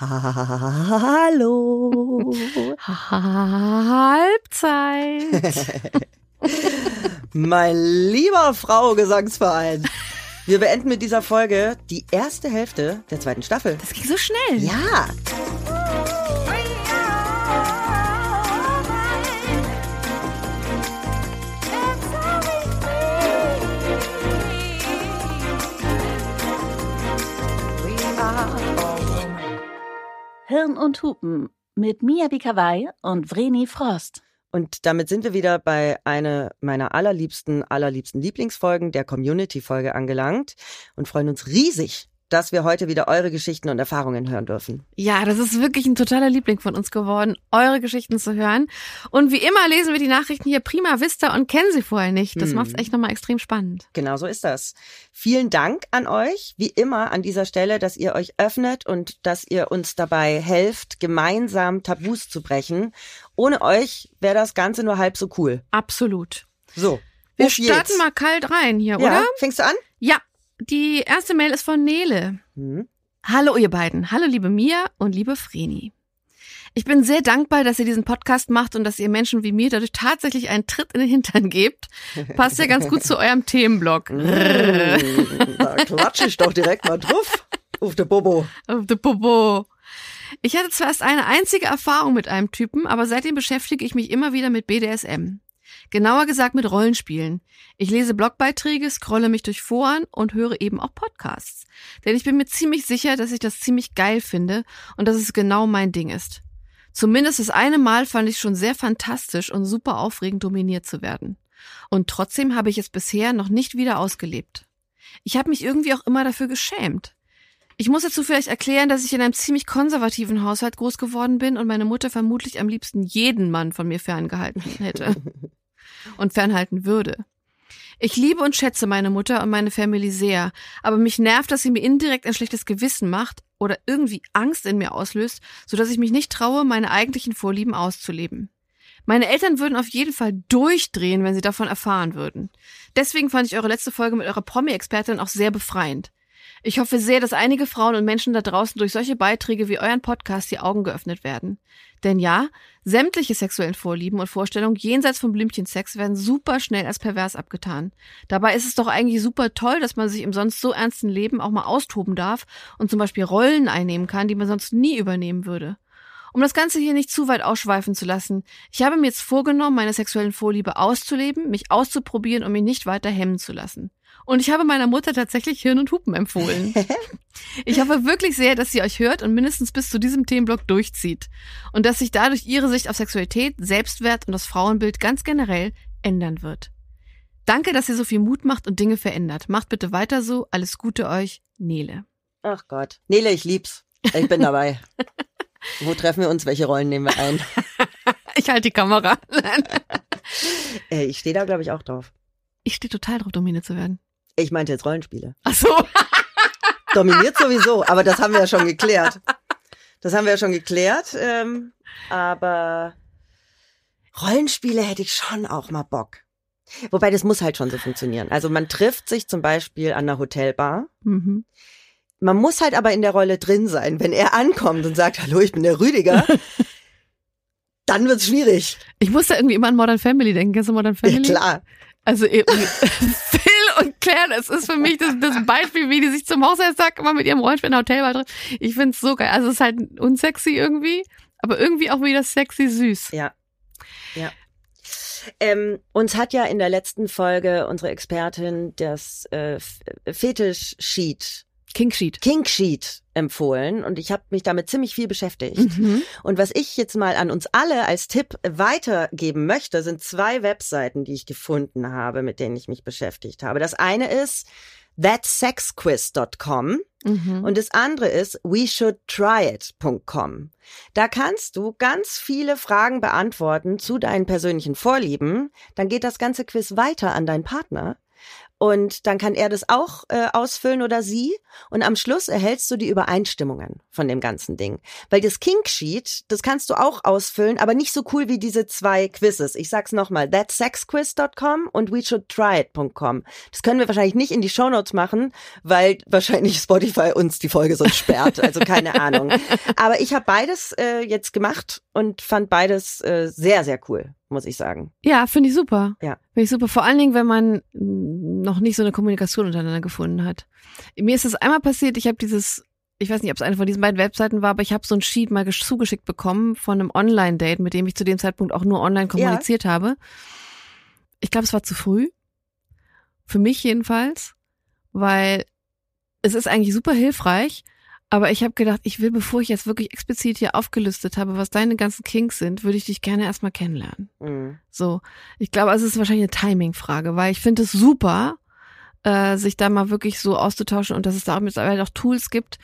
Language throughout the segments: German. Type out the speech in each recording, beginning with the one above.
Hallo. Halbzeit. mein lieber Frau Gesangsverein. Wir beenden mit dieser Folge die erste Hälfte der zweiten Staffel. Das ging so schnell. Ja. Hirn und Hupen mit Mia Bikawai und Vreni Frost. Und damit sind wir wieder bei einer meiner allerliebsten, allerliebsten Lieblingsfolgen, der Community-Folge angelangt und freuen uns riesig, dass wir heute wieder eure Geschichten und Erfahrungen hören dürfen. Ja, das ist wirklich ein totaler Liebling von uns geworden, eure Geschichten zu hören. Und wie immer lesen wir die Nachrichten hier prima vista und kennen sie vorher nicht. Das mhm. macht es echt nochmal extrem spannend. Genau so ist das. Vielen Dank an euch, wie immer an dieser Stelle, dass ihr euch öffnet und dass ihr uns dabei helft, gemeinsam Tabus zu brechen. Ohne euch wäre das Ganze nur halb so cool. Absolut. So. Wir starten mal kalt rein hier, ja, oder? Fängst du an? Ja, die erste Mail ist von Nele. Mhm. Hallo ihr beiden. Hallo liebe Mia und liebe Vreni. Ich bin sehr dankbar, dass ihr diesen Podcast macht und dass ihr Menschen wie mir dadurch tatsächlich einen Tritt in den Hintern gebt. Passt ja ganz gut zu eurem Themenblock. Mm, da klatsche ich doch direkt mal drauf. Auf der Bobo. Auf der Bobo. Ich hatte zwar erst eine einzige Erfahrung mit einem Typen, aber seitdem beschäftige ich mich immer wieder mit BDSM. Genauer gesagt mit Rollenspielen. Ich lese Blogbeiträge, scrolle mich durch Foren und höre eben auch Podcasts. Denn ich bin mir ziemlich sicher, dass ich das ziemlich geil finde und dass es genau mein Ding ist. Zumindest das eine Mal fand ich schon sehr fantastisch und super aufregend dominiert zu werden. Und trotzdem habe ich es bisher noch nicht wieder ausgelebt. Ich habe mich irgendwie auch immer dafür geschämt. Ich muss dazu vielleicht erklären, dass ich in einem ziemlich konservativen Haushalt groß geworden bin und meine Mutter vermutlich am liebsten jeden Mann von mir ferngehalten hätte. und fernhalten würde. Ich liebe und schätze meine Mutter und meine Family sehr, aber mich nervt, dass sie mir indirekt ein schlechtes Gewissen macht oder irgendwie Angst in mir auslöst, so dass ich mich nicht traue, meine eigentlichen Vorlieben auszuleben. Meine Eltern würden auf jeden Fall durchdrehen, wenn sie davon erfahren würden. Deswegen fand ich eure letzte Folge mit eurer Promi-Expertin auch sehr befreiend. Ich hoffe sehr, dass einige Frauen und Menschen da draußen durch solche Beiträge wie euren Podcast die Augen geöffnet werden. Denn ja, sämtliche sexuellen Vorlieben und Vorstellungen jenseits von Blümchensex werden super schnell als pervers abgetan. Dabei ist es doch eigentlich super toll, dass man sich im sonst so ernsten Leben auch mal austoben darf und zum Beispiel Rollen einnehmen kann, die man sonst nie übernehmen würde. Um das Ganze hier nicht zu weit ausschweifen zu lassen, ich habe mir jetzt vorgenommen, meine sexuellen Vorliebe auszuleben, mich auszuprobieren und mich nicht weiter hemmen zu lassen. Und ich habe meiner Mutter tatsächlich Hirn und Hupen empfohlen. ich hoffe wirklich sehr, dass sie euch hört und mindestens bis zu diesem Themenblock durchzieht. Und dass sich dadurch ihre Sicht auf Sexualität, Selbstwert und das Frauenbild ganz generell ändern wird. Danke, dass ihr so viel Mut macht und Dinge verändert. Macht bitte weiter so. Alles Gute euch, Nele. Ach Gott. Nele, ich lieb's. Ich bin dabei. Wo treffen wir uns? Welche Rollen nehmen wir ein? ich halte die Kamera. Äh, ich stehe da, glaube ich, auch drauf. Ich stehe total drauf, dominiert zu werden. Ich meinte jetzt Rollenspiele. Ach so. Dominiert sowieso, aber das haben wir ja schon geklärt. Das haben wir ja schon geklärt. Ähm, aber Rollenspiele hätte ich schon auch mal Bock. Wobei das muss halt schon so funktionieren. Also man trifft sich zum Beispiel an einer Hotelbar. Mhm. Man muss halt aber in der Rolle drin sein. Wenn er ankommt und sagt, hallo, ich bin der Rüdiger, dann wird's schwierig. Ich muss da irgendwie immer an Modern Family denken. Kennst du Modern Family? Ja, klar. Also Phil und Claire, das ist für mich das, das Beispiel, wie die sich zum Hochzeitstag immer mit ihrem Rollenspiel in der Hotelbar treffen. Ich find's so geil. Also es ist halt unsexy irgendwie, aber irgendwie auch wieder sexy süß. Ja. Ja. Ähm, uns hat ja in der letzten Folge unsere Expertin das äh, Fetisch-Sheet King Sheet. King Sheet empfohlen und ich habe mich damit ziemlich viel beschäftigt. Mhm. Und was ich jetzt mal an uns alle als Tipp weitergeben möchte, sind zwei Webseiten, die ich gefunden habe, mit denen ich mich beschäftigt habe. Das eine ist thatsexquiz.com mhm. und das andere ist weshouldtryit.com. Da kannst du ganz viele Fragen beantworten zu deinen persönlichen Vorlieben. Dann geht das ganze Quiz weiter an deinen Partner Und dann kann er das auch äh, ausfüllen oder sie. Und am Schluss erhältst du die Übereinstimmungen von dem ganzen Ding. Weil das Kinksheet, das kannst du auch ausfüllen, aber nicht so cool wie diese zwei Quizzes. Ich sag's nochmal, thatsexquiz.com und weshouldtryit.com. Das können wir wahrscheinlich nicht in die Shownotes machen, weil wahrscheinlich Spotify uns die Folge sonst sperrt. Also keine Ahnung. Aber ich habe beides äh, jetzt gemacht und fand beides äh, sehr, sehr cool muss ich sagen. Ja, finde ich super. Ja. Finde ich super. Vor allen Dingen, wenn man noch nicht so eine Kommunikation untereinander gefunden hat. Mir ist das einmal passiert, ich habe dieses, ich weiß nicht, ob es eine von diesen beiden Webseiten war, aber ich habe so ein Sheet mal zugeschickt bekommen von einem Online-Date, mit dem ich zu dem Zeitpunkt auch nur online kommuniziert ja. habe. Ich glaube, es war zu früh. Für mich jedenfalls. Weil es ist eigentlich super hilfreich, aber ich habe gedacht, ich will, bevor ich jetzt wirklich explizit hier aufgelistet habe, was deine ganzen Kinks sind, würde ich dich gerne erstmal kennenlernen. Mhm. So, ich glaube, es ist wahrscheinlich eine Timing-Frage, weil ich finde es super, äh, sich da mal wirklich so auszutauschen und dass es da auch mittlerweile auch Tools gibt.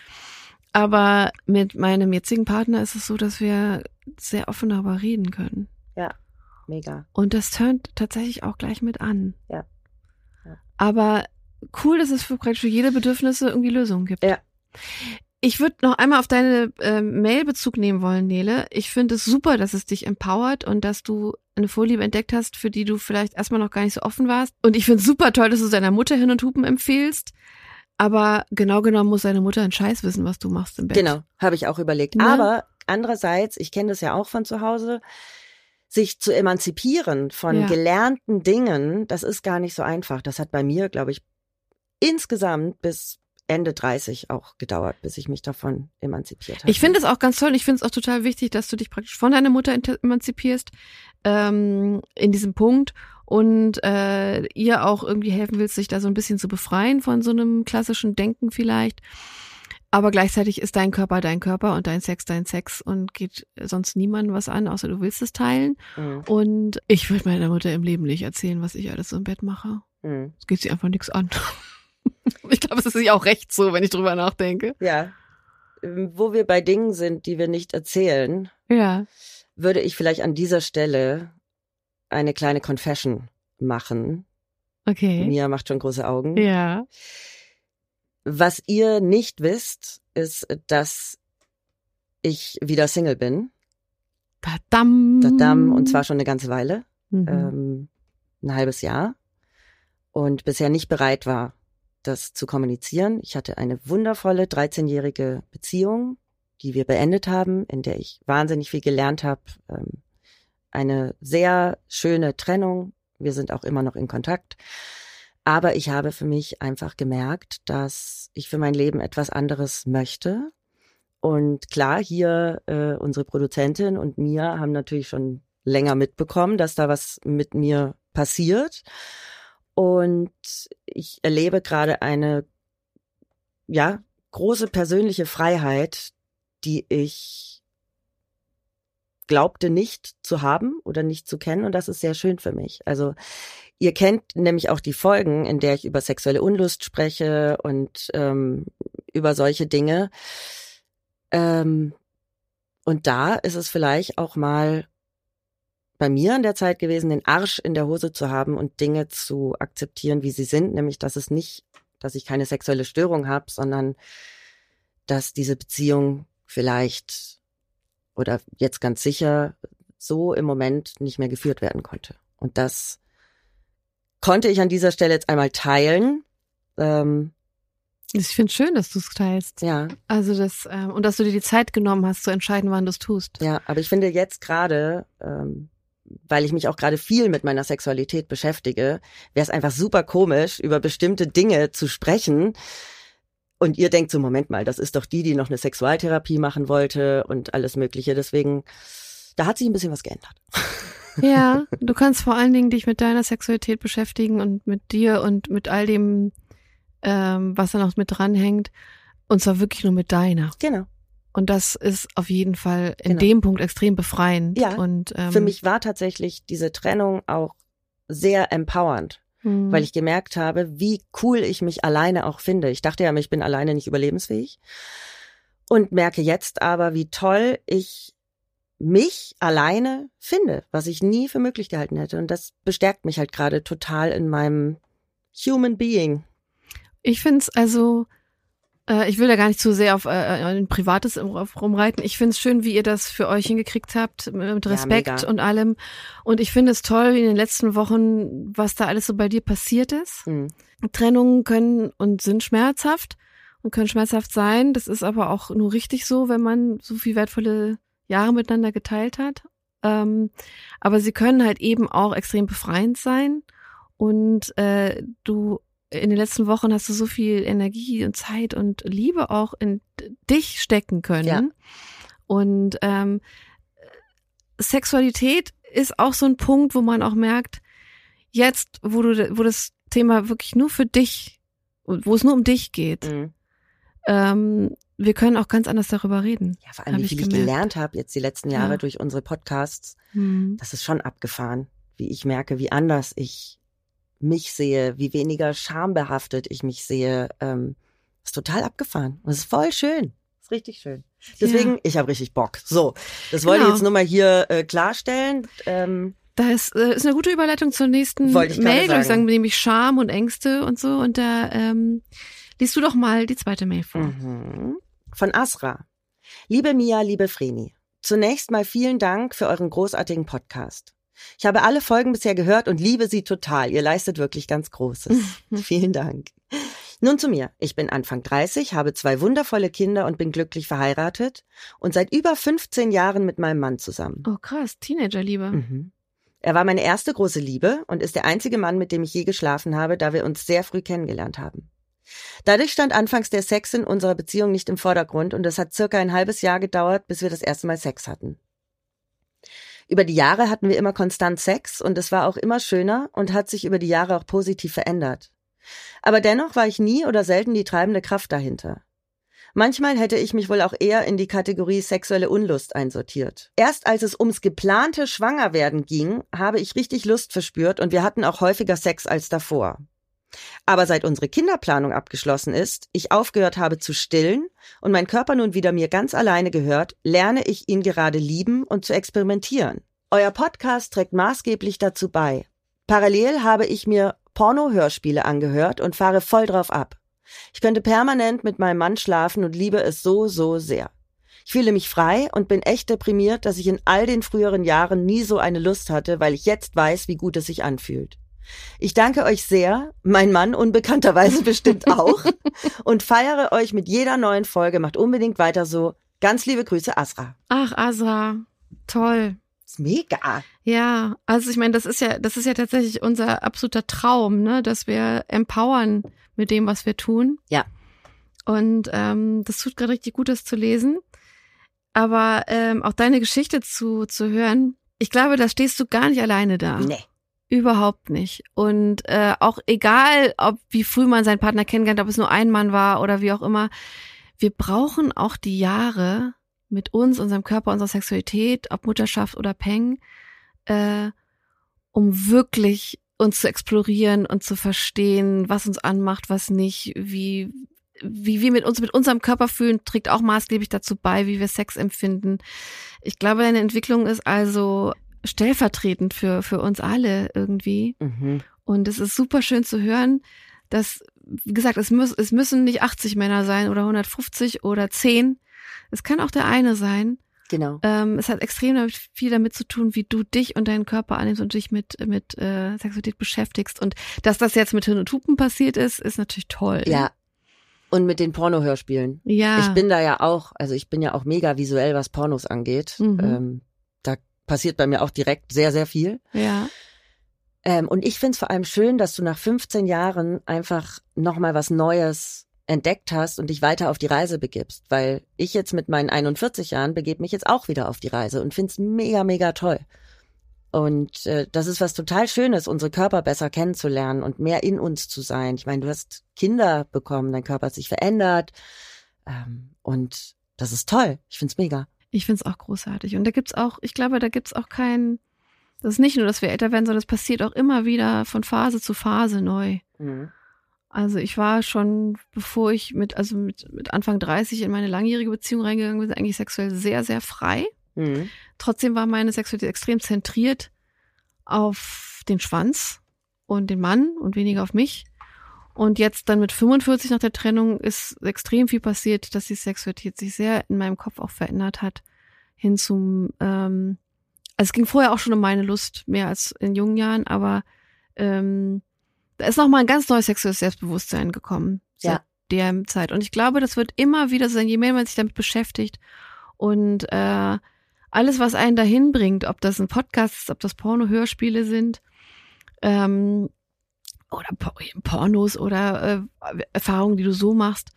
Aber mit meinem jetzigen Partner ist es so, dass wir sehr offen darüber reden können. Ja, mega. Und das turnt tatsächlich auch gleich mit an. Ja. ja. Aber cool, dass es für praktisch für jede Bedürfnisse irgendwie Lösungen gibt. Ja. Ich würde noch einmal auf deine äh, Mail Bezug nehmen wollen, Nele. Ich finde es super, dass es dich empowert und dass du eine Vorliebe entdeckt hast, für die du vielleicht erstmal noch gar nicht so offen warst. Und ich finde es super toll, dass du deiner Mutter hin und hupen empfehlst. Aber genau genommen muss deine Mutter einen Scheiß wissen, was du machst im Bett. Genau, habe ich auch überlegt. Ne? Aber andererseits, ich kenne das ja auch von zu Hause, sich zu emanzipieren von ja. gelernten Dingen, das ist gar nicht so einfach. Das hat bei mir, glaube ich, insgesamt bis Ende 30 auch gedauert, bis ich mich davon emanzipiert habe. Ich finde es auch ganz toll. Ich finde es auch total wichtig, dass du dich praktisch von deiner Mutter emanzipierst ähm, in diesem Punkt und äh, ihr auch irgendwie helfen willst, sich da so ein bisschen zu befreien von so einem klassischen Denken vielleicht. Aber gleichzeitig ist dein Körper dein Körper und dein Sex dein Sex und geht sonst niemandem was an, außer du willst es teilen. Mhm. Und ich würde meiner Mutter im Leben nicht erzählen, was ich alles so im Bett mache. Mhm. Es geht sie einfach nichts an. Ich glaube, es ist sich auch recht so, wenn ich drüber nachdenke. Ja. Ähm, wo wir bei Dingen sind, die wir nicht erzählen, ja. würde ich vielleicht an dieser Stelle eine kleine Confession machen. Okay. Mia macht schon große Augen. Ja. Was ihr nicht wisst, ist, dass ich wieder Single bin. Dadam. Dadam. Und zwar schon eine ganze Weile. Mhm. Ähm, ein halbes Jahr. Und bisher nicht bereit war, das zu kommunizieren. Ich hatte eine wundervolle 13-jährige Beziehung, die wir beendet haben, in der ich wahnsinnig viel gelernt habe. Ähm, eine sehr schöne Trennung. Wir sind auch immer noch in Kontakt. Aber ich habe für mich einfach gemerkt, dass ich für mein Leben etwas anderes möchte. Und klar, hier äh, unsere Produzentin und mir haben natürlich schon länger mitbekommen, dass da was mit mir passiert. Und ich erlebe gerade eine, ja, große persönliche Freiheit, die ich glaubte nicht zu haben oder nicht zu kennen. Und das ist sehr schön für mich. Also ihr kennt nämlich auch die Folgen, in der ich über sexuelle Unlust spreche und ähm, über solche Dinge. Ähm, und da ist es vielleicht auch mal bei mir an der Zeit gewesen, den Arsch in der Hose zu haben und Dinge zu akzeptieren, wie sie sind, nämlich dass es nicht, dass ich keine sexuelle Störung habe, sondern dass diese Beziehung vielleicht oder jetzt ganz sicher so im Moment nicht mehr geführt werden konnte. Und das konnte ich an dieser Stelle jetzt einmal teilen. Ähm, ich finde schön, dass du es teilst. Ja. Also das ähm, und dass du dir die Zeit genommen hast zu entscheiden, wann du es tust. Ja, aber ich finde jetzt gerade ähm, weil ich mich auch gerade viel mit meiner Sexualität beschäftige, wäre es einfach super komisch, über bestimmte Dinge zu sprechen. Und ihr denkt so, Moment mal, das ist doch die, die noch eine Sexualtherapie machen wollte und alles Mögliche. Deswegen, da hat sich ein bisschen was geändert. Ja, du kannst vor allen Dingen dich mit deiner Sexualität beschäftigen und mit dir und mit all dem, ähm, was da noch mit dranhängt. Und zwar wirklich nur mit deiner. Genau. Und das ist auf jeden Fall in genau. dem Punkt extrem befreiend. Ja. Und ähm, für mich war tatsächlich diese Trennung auch sehr empowernd, mhm. weil ich gemerkt habe, wie cool ich mich alleine auch finde. Ich dachte ja, ich bin alleine nicht überlebensfähig und merke jetzt aber, wie toll ich mich alleine finde, was ich nie für möglich gehalten hätte. Und das bestärkt mich halt gerade total in meinem Human Being. Ich find's also, äh, ich will da gar nicht zu sehr auf äh, ein privates rumreiten. Ich find's schön, wie ihr das für euch hingekriegt habt, mit Respekt mega. und allem. Und ich finde es toll, wie in den letzten Wochen, was da alles so bei dir passiert ist. Mhm. Trennungen können und sind schmerzhaft und können schmerzhaft sein. Das ist aber auch nur richtig so, wenn man so viel wertvolle Jahre miteinander geteilt hat. Ähm, aber sie können halt eben auch extrem befreiend sein. Und äh, du in den letzten Wochen hast du so viel Energie und Zeit und Liebe auch in dich stecken können. Ja. Und ähm, Sexualität ist auch so ein Punkt, wo man auch merkt, jetzt, wo du, wo das Thema wirklich nur für dich, wo es nur um dich geht, Mhm. ähm, wir können auch ganz anders darüber reden. Ja, vor allem, Hab wie ich viel ich gemerkt. gelernt habe jetzt die letzten Jahre Ja. durch unsere Podcasts. Hm. Das ist schon abgefahren, wie ich merke, wie anders ich mich sehe, wie weniger schambehaftet ich mich sehe. Ähm, ist total abgefahren. Und es ist voll schön. Ist richtig schön. Deswegen, ich habe richtig Bock. So, das wollte ich Genau. jetzt nur mal hier äh, klarstellen. Ähm, Da ist, äh, ist eine gute Überleitung zur nächsten ich ich, sagen. sagen, nämlich Scham und Ängste und so. Und da ähm, liest du doch mal die zweite Mail vor. Mhm. Von Asra. Liebe Mia, liebe Vreni. Zunächst mal vielen Dank für euren großartigen Podcast. Ich habe alle Folgen bisher gehört und liebe sie total. Ihr leistet wirklich ganz Großes. vielen Dank. Nun zu mir. Ich bin Anfang 30, habe zwei wundervolle Kinder und bin glücklich verheiratet und seit über 15 Jahren mit meinem Mann zusammen. Oh krass, Teenagerliebe. Mhm. Er war meine erste große Liebe und ist der einzige Mann, mit dem ich je geschlafen habe, da wir uns sehr früh kennengelernt haben. Dadurch stand anfangs der Sex in unserer Beziehung nicht im Vordergrund und es hat circa ein halbes Jahr gedauert, bis wir das erste Mal Sex hatten. Über die Jahre hatten wir immer konstant Sex und es war auch immer schöner und hat sich über die Jahre auch positiv verändert. Aber dennoch war ich nie oder selten die treibende Kraft dahinter. Manchmal hätte ich mich wohl auch eher in die Kategorie sexuelle Unlust einsortiert. Erst als es ums geplante Schwangerwerden ging, habe ich richtig Lust verspürt und wir hatten auch häufiger Sex als davor. Aber seit unsere Kinderplanung abgeschlossen ist, ich aufgehört habe zu stillen und mein Körper nun wieder mir ganz alleine gehört, lerne ich ihn gerade lieben und zu experimentieren. Euer Podcast trägt maßgeblich dazu bei. Parallel habe ich mir Porno-Hörspiele angehört und fahre voll drauf ab. Ich könnte permanent mit meinem Mann schlafen und liebe es so, so sehr. Ich fühle mich frei und bin echt deprimiert, dass ich in all den früheren Jahren nie so eine Lust hatte, weil ich jetzt weiß, wie gut es sich anfühlt. Ich danke euch sehr, mein Mann unbekannterweise bestimmt auch, und feiere euch mit jeder neuen Folge. Macht unbedingt weiter so. Ganz liebe Grüße, Asra. Ach, Asa, toll. ist mega. Ja, also ich meine, das ist ja, das ist ja tatsächlich unser absoluter Traum, ne, dass wir empowern mit dem, was wir tun. Ja. Und ähm, das tut gerade richtig gut, das zu lesen. Aber ähm, auch deine Geschichte zu, zu hören, ich glaube, da stehst du gar nicht alleine da. Nee. Überhaupt nicht. Und äh, auch egal, ob wie früh man seinen Partner kennengelernt, ob es nur ein Mann war oder wie auch immer, wir brauchen auch die Jahre mit uns, unserem Körper, unserer Sexualität, ob Mutterschaft oder Peng, äh, um wirklich uns zu explorieren und zu verstehen, was uns anmacht, was nicht, wie wie wir mit uns mit unserem Körper fühlen, trägt auch maßgeblich dazu bei, wie wir Sex empfinden. Ich glaube, eine Entwicklung ist also stellvertretend für für uns alle irgendwie. Mhm. Und es ist super schön zu hören, dass, wie gesagt, es, muss, es müssen nicht 80 Männer sein oder 150 oder 10. Es kann auch der eine sein. Genau. Ähm, es hat extrem damit, viel damit zu tun, wie du dich und deinen Körper annimmst und dich mit, mit äh, Sexualität beschäftigst. Und dass das jetzt mit Hirn und Hupen passiert ist, ist natürlich toll. Ja. Und mit den Pornohörspielen. Ja. Ich bin da ja auch, also ich bin ja auch mega visuell, was Pornos angeht. Mhm. Ähm, passiert bei mir auch direkt sehr, sehr viel. ja. Ähm, und ich find's vor allem schön, dass du nach 15 Jahren einfach nochmal was Neues entdeckt hast und dich weiter auf die Reise begibst. Weil ich jetzt mit meinen 41 Jahren begebe mich jetzt auch wieder auf die Reise und find's mega, mega toll. Und äh, das ist was total Schönes, unsere Körper besser kennenzulernen und mehr in uns zu sein. Ich meine, du hast Kinder bekommen, dein Körper hat sich verändert. Ähm, und das ist toll. Ich find's mega. Ich find's auch großartig. Und da gibt's auch, ich glaube, da gibt's auch kein, das ist nicht nur, dass wir älter werden, sondern es passiert auch immer wieder von Phase zu Phase neu. Also ich war schon, bevor ich mit, also mit, mit Anfang 30 in meine langjährige Beziehung reingegangen bin, eigentlich sexuell sehr, sehr frei. Mhm. Trotzdem war meine Sexualität extrem zentriert auf den Schwanz und den Mann und weniger auf mich. Und jetzt dann mit 45 nach der Trennung ist extrem viel passiert, dass die Sexualität sich sehr in meinem Kopf auch verändert hat. Hin zum, ähm, also es ging vorher auch schon um meine Lust, mehr als in jungen Jahren, aber ähm, da ist nochmal ein ganz neues sexuelles Selbstbewusstsein gekommen. Ja. Seit der Zeit. Und ich glaube, das wird immer wieder sein, je mehr man sich damit beschäftigt und äh, alles, was einen dahin bringt, ob das ein Podcast ist, ob das Porno-Hörspiele sind, ähm, oder Pornos oder äh, Erfahrungen, die du so machst,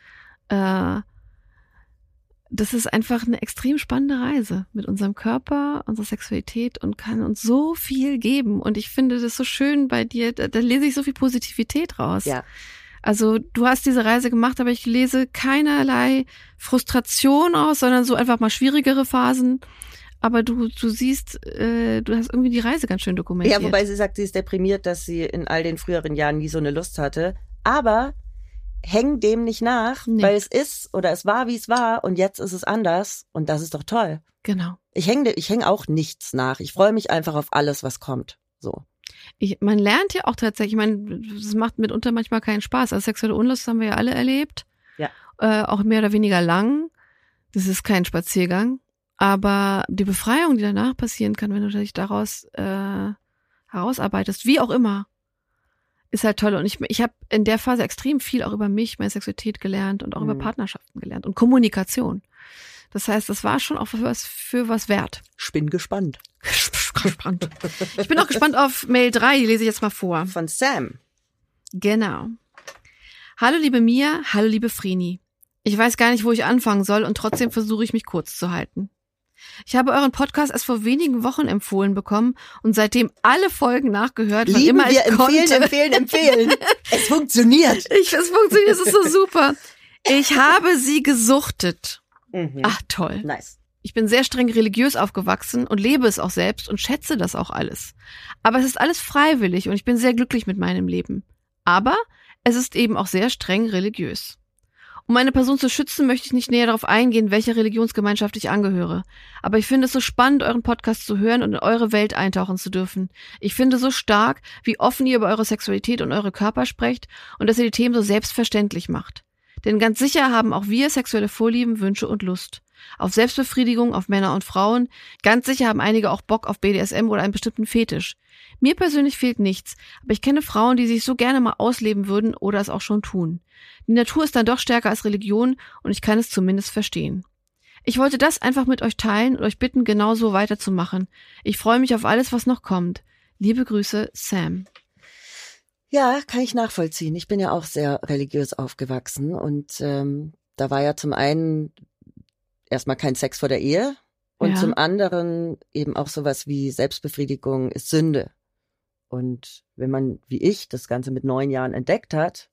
äh, das ist einfach eine extrem spannende Reise mit unserem Körper, unserer Sexualität und kann uns so viel geben. Und ich finde das so schön bei dir, da, da lese ich so viel Positivität raus. Ja. Also du hast diese Reise gemacht, aber ich lese keinerlei Frustration aus, sondern so einfach mal schwierigere Phasen. Aber du, du siehst, äh, du hast irgendwie die Reise ganz schön dokumentiert. Ja, wobei sie sagt, sie ist deprimiert, dass sie in all den früheren Jahren nie so eine Lust hatte. Aber häng dem nicht nach, Nee. weil es ist oder es war, wie es war und jetzt ist es anders und das ist doch toll. Genau. Ich hänge ich häng auch nichts nach. Ich freue mich einfach auf alles, was kommt. So. Ich, man lernt ja auch tatsächlich, ich meine, es macht mitunter manchmal keinen Spaß. Also sexuelle Unlust haben wir ja alle erlebt. Ja. Äh, auch mehr oder weniger lang. Das ist kein Spaziergang. Aber die Befreiung, die danach passieren kann, wenn du dich daraus äh, herausarbeitest, wie auch immer, ist halt toll. Und ich, ich habe in der Phase extrem viel auch über mich, meine Sexualität gelernt und auch über Mhm. Partnerschaften gelernt und Kommunikation. Das heißt, das war schon auch für was, für was wert. Ich bin gespannt. Gespannt. Ich bin auch gespannt auf Mail 3, die lese ich jetzt mal vor. Von Sam. Genau. Hallo liebe Mia, hallo liebe Frini. Ich weiß gar nicht, wo ich anfangen soll und trotzdem versuche ich mich kurz zu halten. Ich habe euren Podcast erst vor wenigen Wochen empfohlen bekommen und seitdem alle Folgen nachgehört, wann Lieben immer wir ich empfehlen, konnte. empfehlen, empfehlen. es funktioniert. Ich, es funktioniert, es ist so super. Ich habe sie gesuchtet. Mhm. Ach toll. Nice. Ich bin sehr streng religiös aufgewachsen und lebe es auch selbst und schätze das auch alles. Aber es ist alles freiwillig und ich bin sehr glücklich mit meinem Leben. Aber es ist eben auch sehr streng religiös. Um meine Person zu schützen, möchte ich nicht näher darauf eingehen, welcher Religionsgemeinschaft ich angehöre. Aber ich finde es so spannend, euren Podcast zu hören und in eure Welt eintauchen zu dürfen. Ich finde so stark, wie offen ihr über eure Sexualität und eure Körper sprecht und dass ihr die Themen so selbstverständlich macht. Denn ganz sicher haben auch wir sexuelle Vorlieben, Wünsche und Lust. Auf Selbstbefriedigung, auf Männer und Frauen. Ganz sicher haben einige auch Bock auf BDSM oder einen bestimmten Fetisch. Mir persönlich fehlt nichts, aber ich kenne Frauen, die sich so gerne mal ausleben würden oder es auch schon tun. Die Natur ist dann doch stärker als Religion und ich kann es zumindest verstehen. Ich wollte das einfach mit euch teilen und euch bitten, genauso weiterzumachen. Ich freue mich auf alles, was noch kommt. Liebe Grüße, Sam. Ja, kann ich nachvollziehen. Ich bin ja auch sehr religiös aufgewachsen und ähm, da war ja zum einen erstmal kein Sex vor der Ehe und Ja. zum anderen eben auch sowas wie Selbstbefriedigung ist Sünde. Und wenn man, wie ich, das Ganze mit neun Jahren entdeckt hat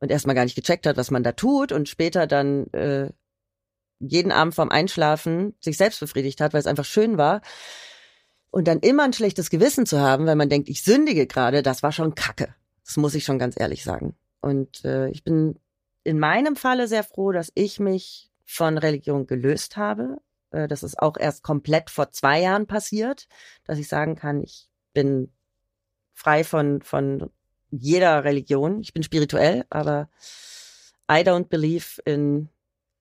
und erstmal gar nicht gecheckt hat, was man da tut und später dann äh, jeden Abend vorm Einschlafen sich selbst befriedigt hat, weil es einfach schön war, und dann immer ein schlechtes Gewissen zu haben, weil man denkt, ich sündige gerade, das war schon Kacke. Das muss ich schon ganz ehrlich sagen. Und äh, ich bin in meinem Falle sehr froh, dass ich mich von Religion gelöst habe. Äh, das ist auch erst komplett vor zwei Jahren passiert, dass ich sagen kann, ich bin frei von, von jeder Religion. Ich bin spirituell, aber I don't believe in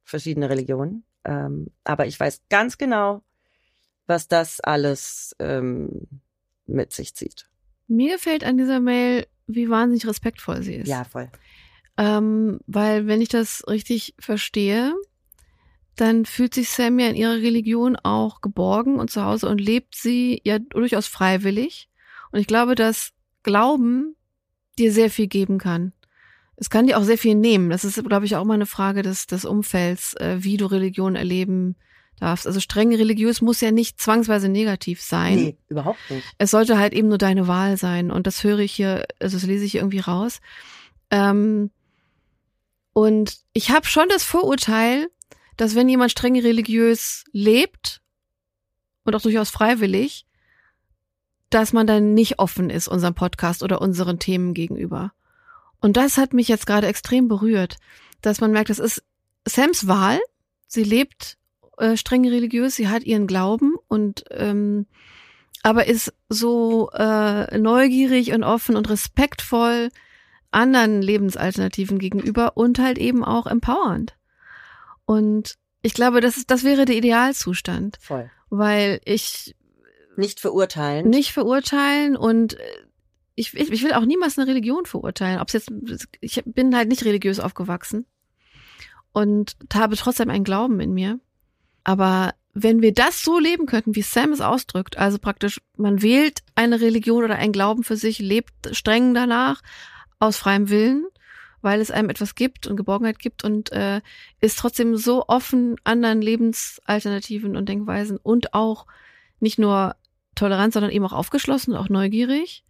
verschiedene Religionen. Ähm, aber ich weiß ganz genau, was das alles ähm, mit sich zieht. Mir gefällt an dieser Mail, wie wahnsinnig respektvoll sie ist. Ja, voll. Ähm, weil, wenn ich das richtig verstehe, dann fühlt sich Sam ja in ihrer Religion auch geborgen und zu Hause und lebt sie ja durchaus freiwillig. Und ich glaube, dass Glauben dir sehr viel geben kann. Es kann dir auch sehr viel nehmen. Das ist, glaube ich, auch mal eine Frage des, des Umfelds, äh, wie du Religion erleben darfst. Also streng religiös muss ja nicht zwangsweise negativ sein. Nee, überhaupt nicht. Es sollte halt eben nur deine Wahl sein. Und das höre ich hier, also das lese ich irgendwie raus. Ähm, und ich habe schon das Vorurteil, dass wenn jemand streng religiös lebt und auch durchaus freiwillig, dass man dann nicht offen ist unserem Podcast oder unseren Themen gegenüber. Und das hat mich jetzt gerade extrem berührt, dass man merkt, das ist Sams Wahl. Sie lebt äh, streng religiös, sie hat ihren Glauben und ähm, aber ist so äh, neugierig und offen und respektvoll anderen Lebensalternativen gegenüber und halt eben auch empowernd. Und ich glaube, das ist, das wäre der Idealzustand, Voll. weil ich Nicht verurteilen. nicht verurteilen und äh, ich, ich, ich will auch niemals eine Religion verurteilen. Ob's jetzt, ich bin halt nicht religiös aufgewachsen und habe trotzdem einen Glauben in mir. Aber wenn wir das so leben könnten, wie Sam es ausdrückt, also praktisch, man wählt eine Religion oder einen Glauben für sich, lebt streng danach, aus freiem Willen, weil es einem etwas gibt und Geborgenheit gibt und äh, ist trotzdem so offen anderen Lebensalternativen und Denkweisen und auch nicht nur tolerant, sondern eben auch aufgeschlossen und auch neugierig.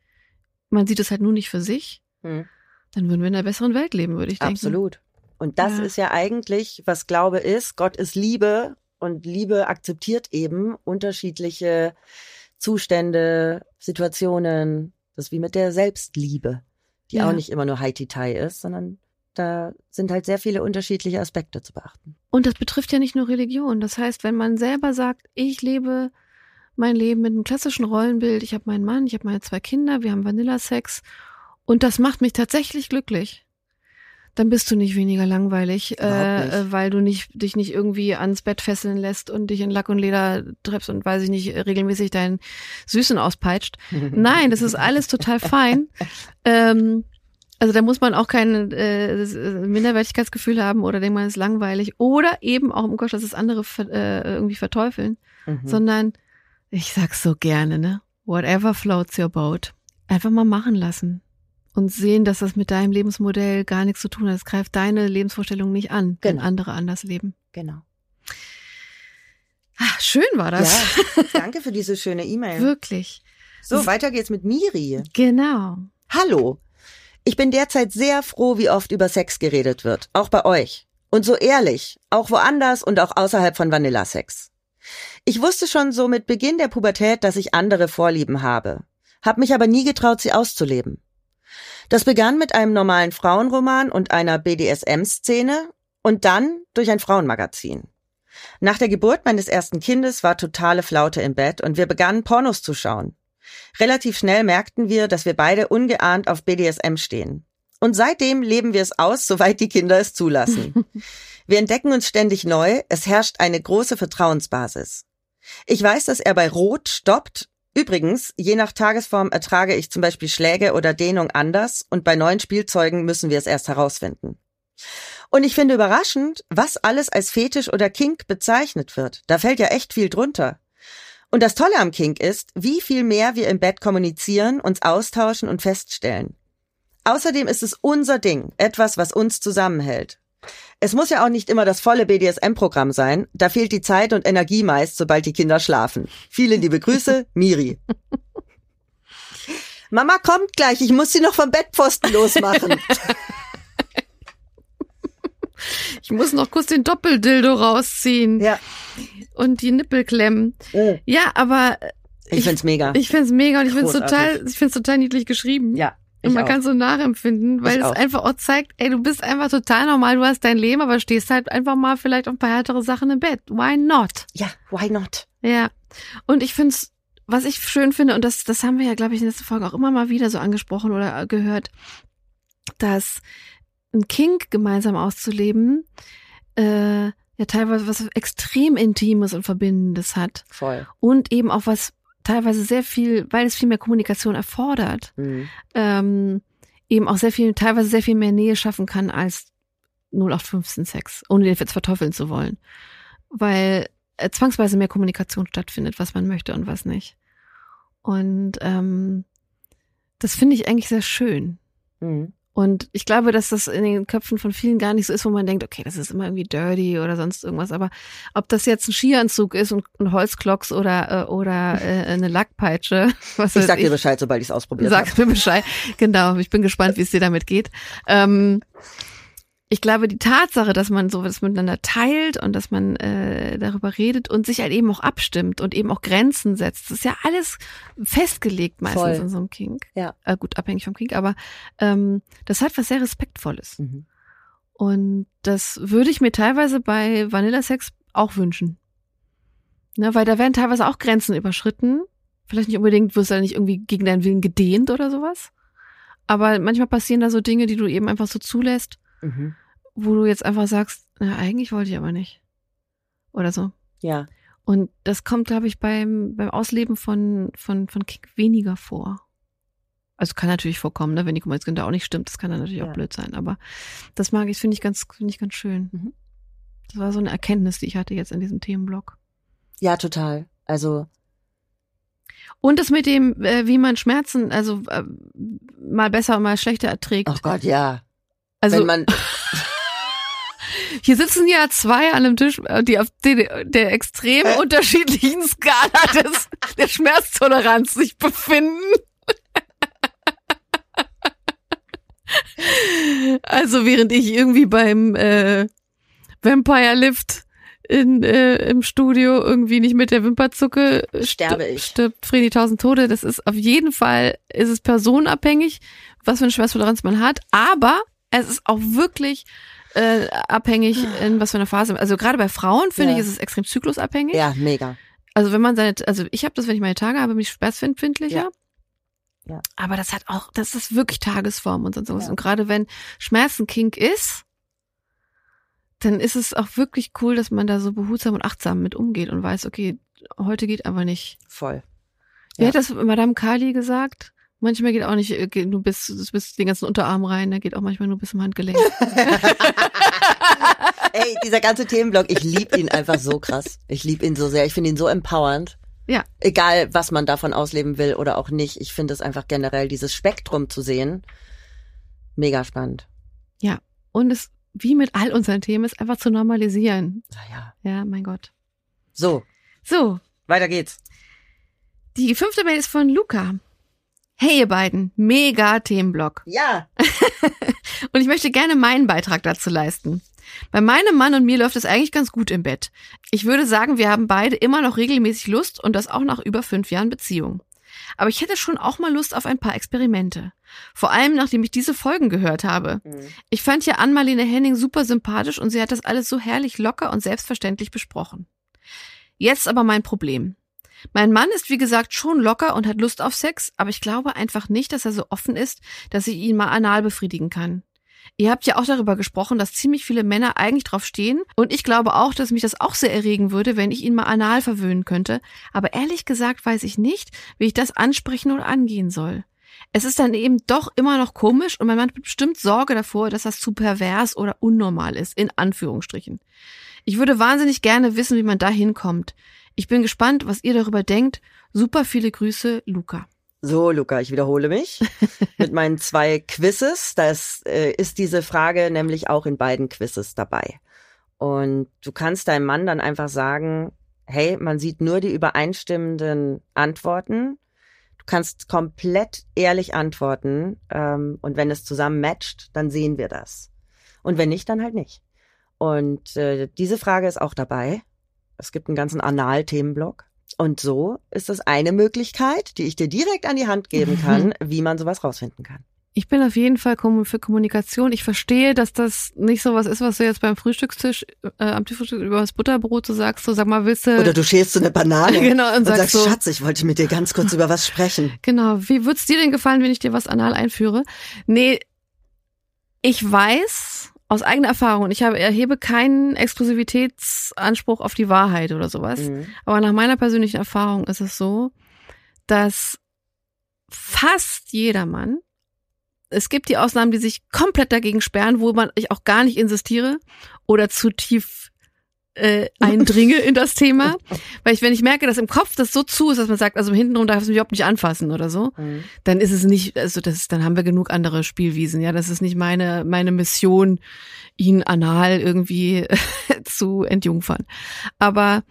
Man sieht es halt nur nicht für sich. Hm. Dann würden wir in einer besseren Welt leben, würde ich denken. Absolut. Und das Ja. ist ja eigentlich, was Glaube ist. Gott ist Liebe und Liebe akzeptiert eben unterschiedliche Zustände, Situationen. Das ist wie mit der Selbstliebe, die Ja. auch nicht immer nur Haiti-Tai ist, sondern da sind halt sehr viele unterschiedliche Aspekte zu beachten. Und das betrifft ja nicht nur Religion. Das heißt, wenn man selber sagt, ich lebe mein Leben mit einem klassischen Rollenbild, ich habe meinen Mann, ich habe meine zwei Kinder, wir haben Vanillasex und das macht mich tatsächlich glücklich, dann bist du nicht weniger langweilig, nicht. äh, äh, weil du nicht dich nicht irgendwie ans Bett fesseln lässt und dich in Lack und Leder treibst und weiß ich nicht regelmäßig deinen Süßen auspeitscht. Nein, das ist alles total fein. ähm, also da muss man auch kein äh, äh, Minderwertigkeitsgefühl haben oder denkt man ist langweilig oder eben auch im Umkehrschluss das andere äh, irgendwie verteufeln, Mhm. sondern ich sag's so gerne, ne? Whatever floats your boat. Einfach mal machen lassen und sehen, dass das mit deinem Lebensmodell gar nichts zu tun hat. Es greift deine Lebensvorstellung nicht an, wenn Genau. andere anders leben. Genau. Ah, schön war das. Ja, danke für diese schöne E-Mail. Wirklich. So, weiter geht's mit Miri. Genau. Hallo. Ich bin derzeit sehr froh, wie oft über Sex geredet wird, auch bei euch. Und so ehrlich, auch woanders und auch außerhalb von Vanillasex. Ich wusste schon so mit Beginn der Pubertät, dass ich andere Vorlieben habe, hab mich aber nie getraut, sie auszuleben. Das begann mit einem normalen Frauenroman und einer BDSM-Szene und dann durch ein Frauenmagazin. Nach der Geburt meines ersten Kindes war totale Flaute im Bett und wir begannen Pornos zu schauen. Relativ schnell merkten wir, dass wir beide ungeahnt auf BDSM stehen. Und seitdem leben wir es aus, soweit die Kinder es zulassen. wir entdecken uns ständig neu, es herrscht eine große Vertrauensbasis. Ich weiß, dass er bei Rot stoppt. Übrigens, je nach Tagesform ertrage ich zum Beispiel Schläge oder Dehnung anders und bei neuen Spielzeugen müssen wir es erst herausfinden. Und ich finde überraschend, was alles als Fetisch oder Kink bezeichnet wird. Da fällt ja echt viel drunter. Und das Tolle am Kink ist, wie viel mehr wir im Bett kommunizieren, uns austauschen und feststellen. Außerdem ist es unser Ding, etwas, was uns zusammenhält. Es muss ja auch nicht immer das volle BDSM-Programm sein. Da fehlt die Zeit und Energie meist, sobald die Kinder schlafen. Viele liebe Grüße, Miri. Mama kommt gleich, ich muss sie noch vom Bettpfosten losmachen. Ich muss noch kurz den Doppeldildo rausziehen ja, und die Nippel klemmen. Ja, aber ich find's mega. ich find's mega und ich find's Großartig. total, ich find's total niedlich geschrieben. ja, ich man auch. kann so nachempfinden, weil Ich es auch. einfach auch zeigt, ey, du bist einfach total normal, du hast dein Leben, aber stehst halt einfach mal vielleicht auf ein paar härtere Sachen im Bett. Why not? ja, why not? Ja. Und ich find's, was ich schön finde, und das, das haben wir ja, glaube ich, in der letzten Folge auch immer mal wieder so angesprochen oder gehört, dass ein Kink gemeinsam auszuleben, äh, ja teilweise was extrem Intimes und Verbindendes hat. Voll. Und eben auch was teilweise sehr viel, weil es viel mehr Kommunikation erfordert, Mhm. ähm, eben auch sehr viel, teilweise sehr viel mehr Nähe schaffen kann als 0815 Sex, ohne den jetzt verteufeln zu wollen. Weil äh, zwangsweise mehr Kommunikation stattfindet, was man möchte und was nicht. Und ähm, das finde ich eigentlich sehr schön. Mhm. Und ich glaube, dass das in den Köpfen von vielen gar nicht so ist, wo man denkt, okay, das ist immer irgendwie dirty oder sonst irgendwas. Aber ob das jetzt ein Skianzug ist und ein Holzklocks oder, äh, oder äh, eine Lackpeitsche, was Ich sag dir Bescheid, sobald ich es ausprobiert habe. Sag mir Bescheid. Genau, ich bin gespannt, wie es dir damit geht. Ähm, ich glaube, die Tatsache, dass man sowas miteinander teilt und dass man äh, darüber redet und sich halt eben auch abstimmt und eben auch Grenzen setzt, das ist ja alles festgelegt meistens Voll. in so einem Kink. Ja. Äh, gut, abhängig vom Kink, aber ähm, das hat was sehr Respektvolles. Mhm. Und das würde ich mir teilweise bei Vanillasex auch wünschen. Ne, weil da werden teilweise auch Grenzen überschritten. Vielleicht nicht unbedingt, wirst du da nicht irgendwie gegen deinen Willen gedehnt oder sowas. Aber manchmal passieren da so Dinge, die du eben einfach so zulässt, Mhm. Wo du jetzt einfach sagst, na, eigentlich wollte ich aber nicht. Oder so. Ja. Und das kommt, glaube ich, beim, beim Ausleben von, von, von Kick weniger vor. Also kann natürlich vorkommen, ne? wenn die Kommunikation auch nicht stimmt, das kann dann natürlich Ja. auch blöd sein. Aber das mag ich, finde ich ganz, finde ich ganz schön. Mhm. Das war so eine Erkenntnis, die ich hatte jetzt in diesem Themenblock. Ja, total. Also, Und das mit dem, äh, wie man Schmerzen, also äh, mal besser und mal schlechter erträgt. oh Gott, ja. also Wenn man, hier sitzen ja zwei an einem Tisch, äh, die auf der, der extrem Äh. unterschiedlichen Skala des, der Schmerztoleranz sich befinden. Also während ich irgendwie beim äh, Vampire Lift in, äh, im Studio irgendwie nicht mit der Wimper zucke, Sterbe sti- ich. stirbt Freddy tausend Tode. Das ist auf jeden Fall, ist es personenabhängig, was für eine Schmerztoleranz man hat, aber es ist auch wirklich äh, abhängig, in was für einer Phase. Also gerade bei Frauen finde Ja. ich, ist es extrem zyklusabhängig. ja, mega. Also wenn man seine, also ich habe das, wenn ich meine Tage habe, bin ich schmerzempfindlicher. Ja. Ja. Aber das hat auch, das ist wirklich Tagesform und sonst was. Ja. Und gerade wenn Schmerzen Kink ist, dann ist es auch wirklich cool, dass man da so behutsam und achtsam mit umgeht und weiß, okay, heute geht aber nicht. Voll. Ja. hat das Madame Kali gesagt? Manchmal geht auch nicht äh, geht nur bis, bis den ganzen Unterarm rein, da geht auch manchmal nur bis zum Handgelenk. Ey, dieser ganze Themenblock, ich lieb ihn einfach so krass. Ich lieb ihn so sehr. Ich finde ihn so empowernd. Ja. Egal, was man davon ausleben will oder auch nicht. Ich finde es einfach generell, dieses Spektrum zu sehen, mega spannend. Und es, wie mit all unseren Themen, ist einfach zu normalisieren. Naja. Ja, mein Gott. So, So, weiter geht's. die fünfte Mail ist von Luca. Hey ihr beiden, mega Themenblock. Ja. Und ich möchte gerne meinen Beitrag dazu leisten. Bei meinem Mann und mir läuft es eigentlich ganz gut im Bett. Ich würde sagen, wir haben beide immer noch regelmäßig Lust und das auch nach über fünf Jahren Beziehung. Aber ich hätte schon auch mal Lust auf ein paar Experimente. Vor allem, nachdem ich diese Folgen gehört habe. Ich fand ja Ann-Marlene Henning super sympathisch und sie hat das alles so herrlich locker und selbstverständlich besprochen. Jetzt aber mein Problem. Mein Mann ist wie gesagt schon locker und hat Lust auf Sex, aber ich glaube einfach nicht, dass er so offen ist, dass ich ihn mal anal befriedigen kann. Ihr habt ja auch darüber gesprochen, dass ziemlich viele Männer eigentlich drauf stehen und ich glaube auch, dass mich das auch sehr erregen würde, wenn ich ihn mal anal verwöhnen könnte, aber ehrlich gesagt weiß ich nicht, wie ich das ansprechen oder angehen soll. Es ist dann eben doch immer noch komisch und mein Mann hat bestimmt Sorge davor, dass das zu pervers oder unnormal ist, in Anführungsstrichen. Ich würde wahnsinnig gerne wissen, wie man da hinkommt. Ich bin gespannt, was ihr darüber denkt. Super viele Grüße, Luca. So, Luca, ich wiederhole mich mit meinen zwei Quizzes. Das äh, ist diese Frage nämlich auch in beiden Quizzes dabei. Und du kannst deinem Mann dann einfach sagen, hey, man sieht nur die übereinstimmenden Antworten. Du kannst komplett ehrlich antworten. Ähm, und wenn es zusammen matcht, dann sehen wir das. Und wenn nicht, dann halt nicht. Und äh, diese Frage ist auch dabei. Es gibt einen ganzen Anal-Themenblock. Und so ist das eine Möglichkeit, die ich dir direkt an die Hand geben kann, wie man sowas rausfinden kann. Ich bin auf jeden Fall für Kommunikation. Ich verstehe, dass das nicht so was ist, was du jetzt beim Frühstückstisch, äh, am Frühstück über das Butterbrot so sagst, so sag mal, willst du, Oder du schälst so eine Banane genau, und und sagst sagst, so, Schatz, ich wollte mit dir ganz kurz über was sprechen. genau, wie würd's dir denn gefallen, wenn ich dir was anal einführe? Nee, ich weiß aus eigener Erfahrung, und ich habe, erhebe keinen Exklusivitätsanspruch auf die Wahrheit oder sowas. Mhm. Aber nach meiner persönlichen Erfahrung ist es so, dass fast jeder Mann, es gibt die Ausnahmen, die sich komplett dagegen sperren, wo man ich auch gar nicht insistiere oder zu tief äh, eindringe in das Thema, weil ich wenn ich merke, dass im Kopf das so zu ist, dass man sagt, also hintenrum darf es mich überhaupt nicht anfassen oder so, Mhm. dann ist es nicht, also das, dann haben wir genug andere Spielwiesen, ja, das ist nicht meine meine Mission, ihn anal irgendwie zu entjungfern. Aber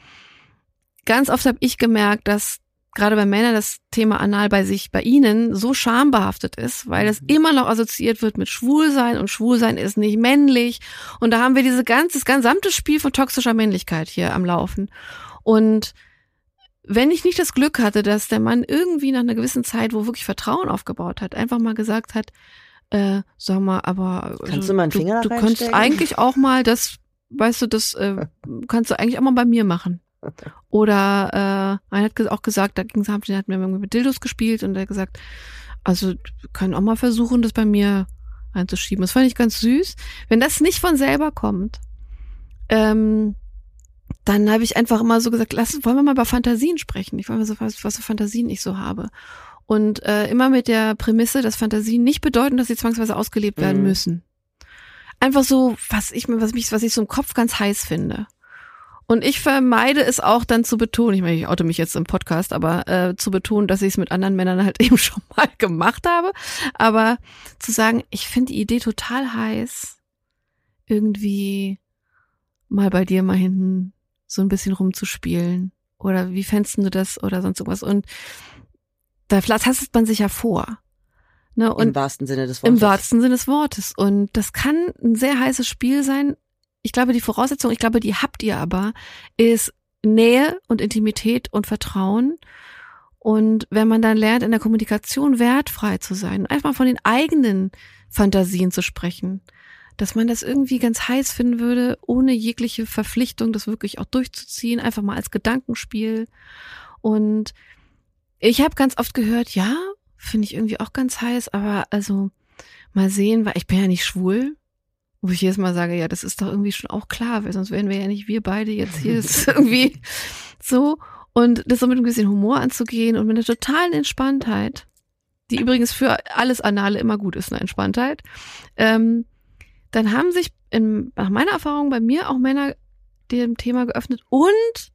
ganz oft habe ich gemerkt, dass gerade bei Männern das Thema Anal bei sich, bei ihnen so schambehaftet ist, weil es Mhm. immer noch assoziiert wird mit Schwulsein und Schwulsein ist nicht männlich. Und da haben wir diese ganze, das gesamte Spiel von toxischer Männlichkeit hier am Laufen. Und wenn ich nicht das Glück hatte, dass der Mann irgendwie nach einer gewissen Zeit, wo wirklich Vertrauen aufgebaut hat, einfach mal gesagt hat, äh, sag mal, aber Kannst du mal einen Finger du, du könntest eigentlich auch mal das, weißt du, das äh, kannst du eigentlich auch mal bei mir machen. Oder äh, einer hat auch gesagt, da ging es, hatten wir irgendwie mit Dildos gespielt und er hat gesagt, Also wir können auch mal versuchen, das bei mir einzuschieben. Das fand ich ganz süß. Wenn das nicht von selber kommt, ähm, dann habe ich einfach immer so gesagt, lass, wollen wir mal über Fantasien sprechen. Ich wollte mal so, was, was für Fantasien ich so habe. Und äh, immer mit der Prämisse, dass Fantasien nicht bedeuten, dass sie zwangsweise ausgelebt werden Mhm. müssen. Einfach so, was ich mir, was mich, was ich so im Kopf ganz heiß finde. Und ich vermeide es auch dann zu betonen, ich meine, ich oute mich jetzt im Podcast, aber äh, zu betonen, dass ich es mit anderen Männern halt eben schon mal gemacht habe. Aber zu sagen, ich finde die Idee total heiß, irgendwie mal bei dir mal hinten so ein bisschen rumzuspielen. Oder wie fändest du das oder sonst irgendwas? Und da tastet man sich ja vor. Ne? Im Und wahrsten Sinne des Wortes. im wahrsten Sinne des Wortes. Und das kann ein sehr heißes Spiel sein. Ich glaube, die Voraussetzung, ich glaube, die habt ihr aber, ist Nähe und Intimität und Vertrauen. Und wenn man dann lernt, in der Kommunikation wertfrei zu sein, einfach von den eigenen Fantasien zu sprechen, dass man das irgendwie ganz heiß finden würde, ohne jegliche Verpflichtung, das wirklich auch durchzuziehen, einfach mal als Gedankenspiel. Und ich habe ganz oft gehört, ja, finde ich irgendwie auch ganz heiß, aber also mal sehen, weil ich bin ja nicht schwul. Wo ich jedes Mal sage, ja, das ist doch irgendwie schon auch klar, weil sonst wären wir ja nicht wir beide jetzt hier. Ist irgendwie so. Und das so mit ein bisschen Humor anzugehen und mit einer totalen Entspanntheit, die übrigens für alles Anale immer gut ist, eine Entspanntheit, ähm, dann haben sich in, nach meiner Erfahrung bei mir auch Männer dem Thema geöffnet und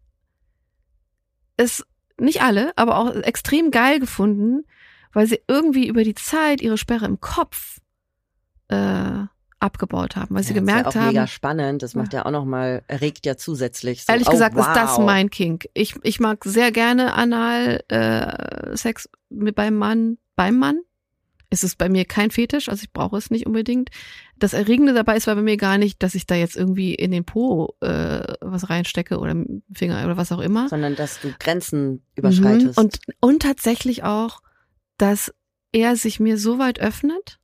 es nicht alle, aber auch extrem geil gefunden, weil sie irgendwie über die Zeit ihre Sperre im Kopf äh, abgebaut haben, weil sie Ja, gemerkt ist ja auch haben, mega spannend. Das macht ja auch noch mal, erregt ja zusätzlich. So, Ehrlich oh, gesagt wow. ist das mein Kink. Ich, ich mag sehr gerne Anal äh, Sex mit beim Mann. Beim Mann ist es bei mir kein Fetisch, also ich brauche es nicht unbedingt. Das Erregende dabei ist bei mir gar nicht, dass ich da jetzt irgendwie in den Po äh, was reinstecke oder Finger oder was auch immer. Sondern, dass du Grenzen überschreitest. Mhm. Und, und tatsächlich auch, dass er sich mir so weit öffnet,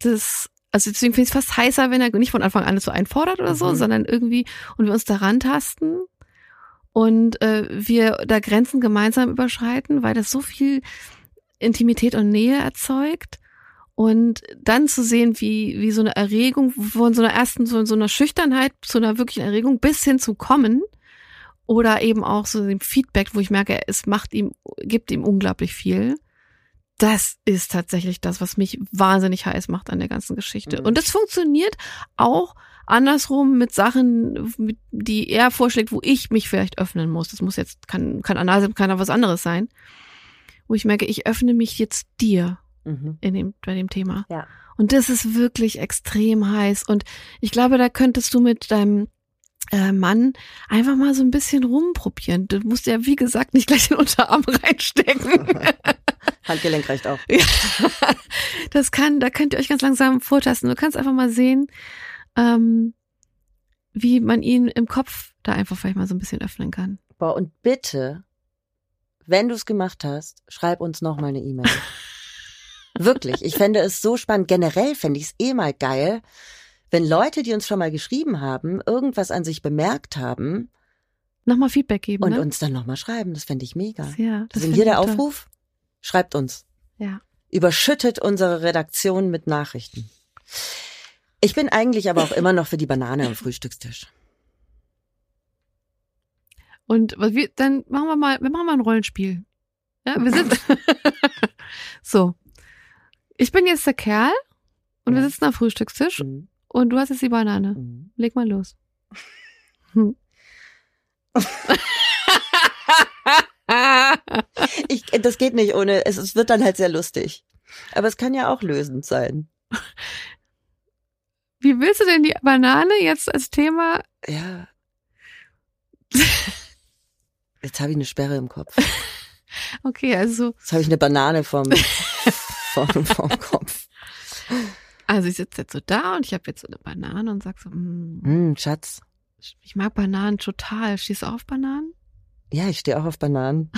dass, also deswegen finde ich es fast heißer, wenn er nicht von Anfang an so einfordert oder so, Mhm. sondern irgendwie und wir uns daran tasten und äh, wir da Grenzen gemeinsam überschreiten, weil das so viel Intimität und Nähe erzeugt. Und dann zu sehen, wie, wie so eine Erregung von so einer ersten, so, so einer Schüchternheit zu einer wirklichen Erregung bis hin zu kommen. Oder eben auch so dem Feedback, wo ich merke, es macht ihm, gibt ihm unglaublich viel. Das ist tatsächlich das, was mich wahnsinnig heiß macht an der ganzen Geschichte. Mhm. Und das funktioniert auch andersrum mit Sachen, mit, die er vorschlägt, wo ich mich vielleicht öffnen muss. Das muss jetzt, kann, kann anal sein, kann auch was anderes sein. Wo ich merke, ich öffne mich jetzt dir mhm. in dem, bei dem Thema. Ja. Und das ist wirklich extrem heiß. Und ich glaube, da könntest du mit deinem Mann einfach mal so ein bisschen rumprobieren. Du musst ja, wie gesagt, nicht gleich den Unterarm reinstecken. Handgelenk reicht auch. Ja, das kann, da könnt ihr euch ganz langsam vortasten. Du kannst einfach mal sehen, ähm, wie man ihn im Kopf da einfach vielleicht mal so ein bisschen öffnen kann. Boah, und bitte, wenn du es gemacht hast, schreib uns noch mal eine E-Mail. Wirklich, ich fände es so spannend. Generell fände ich es eh mal geil, wenn Leute, die uns schon mal geschrieben haben, irgendwas an sich bemerkt haben Nochmal Feedback geben. und ne? uns dann noch mal schreiben. Das fände ich mega. ja, das Deswegen find hier der toll. Aufruf, schreibt uns. Ja. Überschüttet unsere Redaktion mit Nachrichten. Ich bin eigentlich aber auch immer noch für die Banane am Frühstückstisch. Und was wir, dann machen wir mal, wir machen mal ein Rollenspiel. Ja, wir sind so. Ich bin jetzt der Kerl und wir Ja. sitzen am Frühstückstisch Mhm. Und du hast jetzt die Banane. Mhm. Leg mal los. Hm. Ich, das geht nicht ohne, es, es wird dann halt sehr lustig. Aber es kann ja auch lösend sein. Wie willst du denn die Banane jetzt als Thema? Ja. Jetzt habe ich eine Sperre im Kopf. Okay, also, Jetzt habe ich eine Banane vom, vom, vom Kopf. Also ich sitze jetzt so da und ich habe jetzt so eine Banane und sag so, mm, Hm, Schatz. ich mag Bananen total. Stehst du auf Bananen? Ja, ich stehe auch auf Bananen.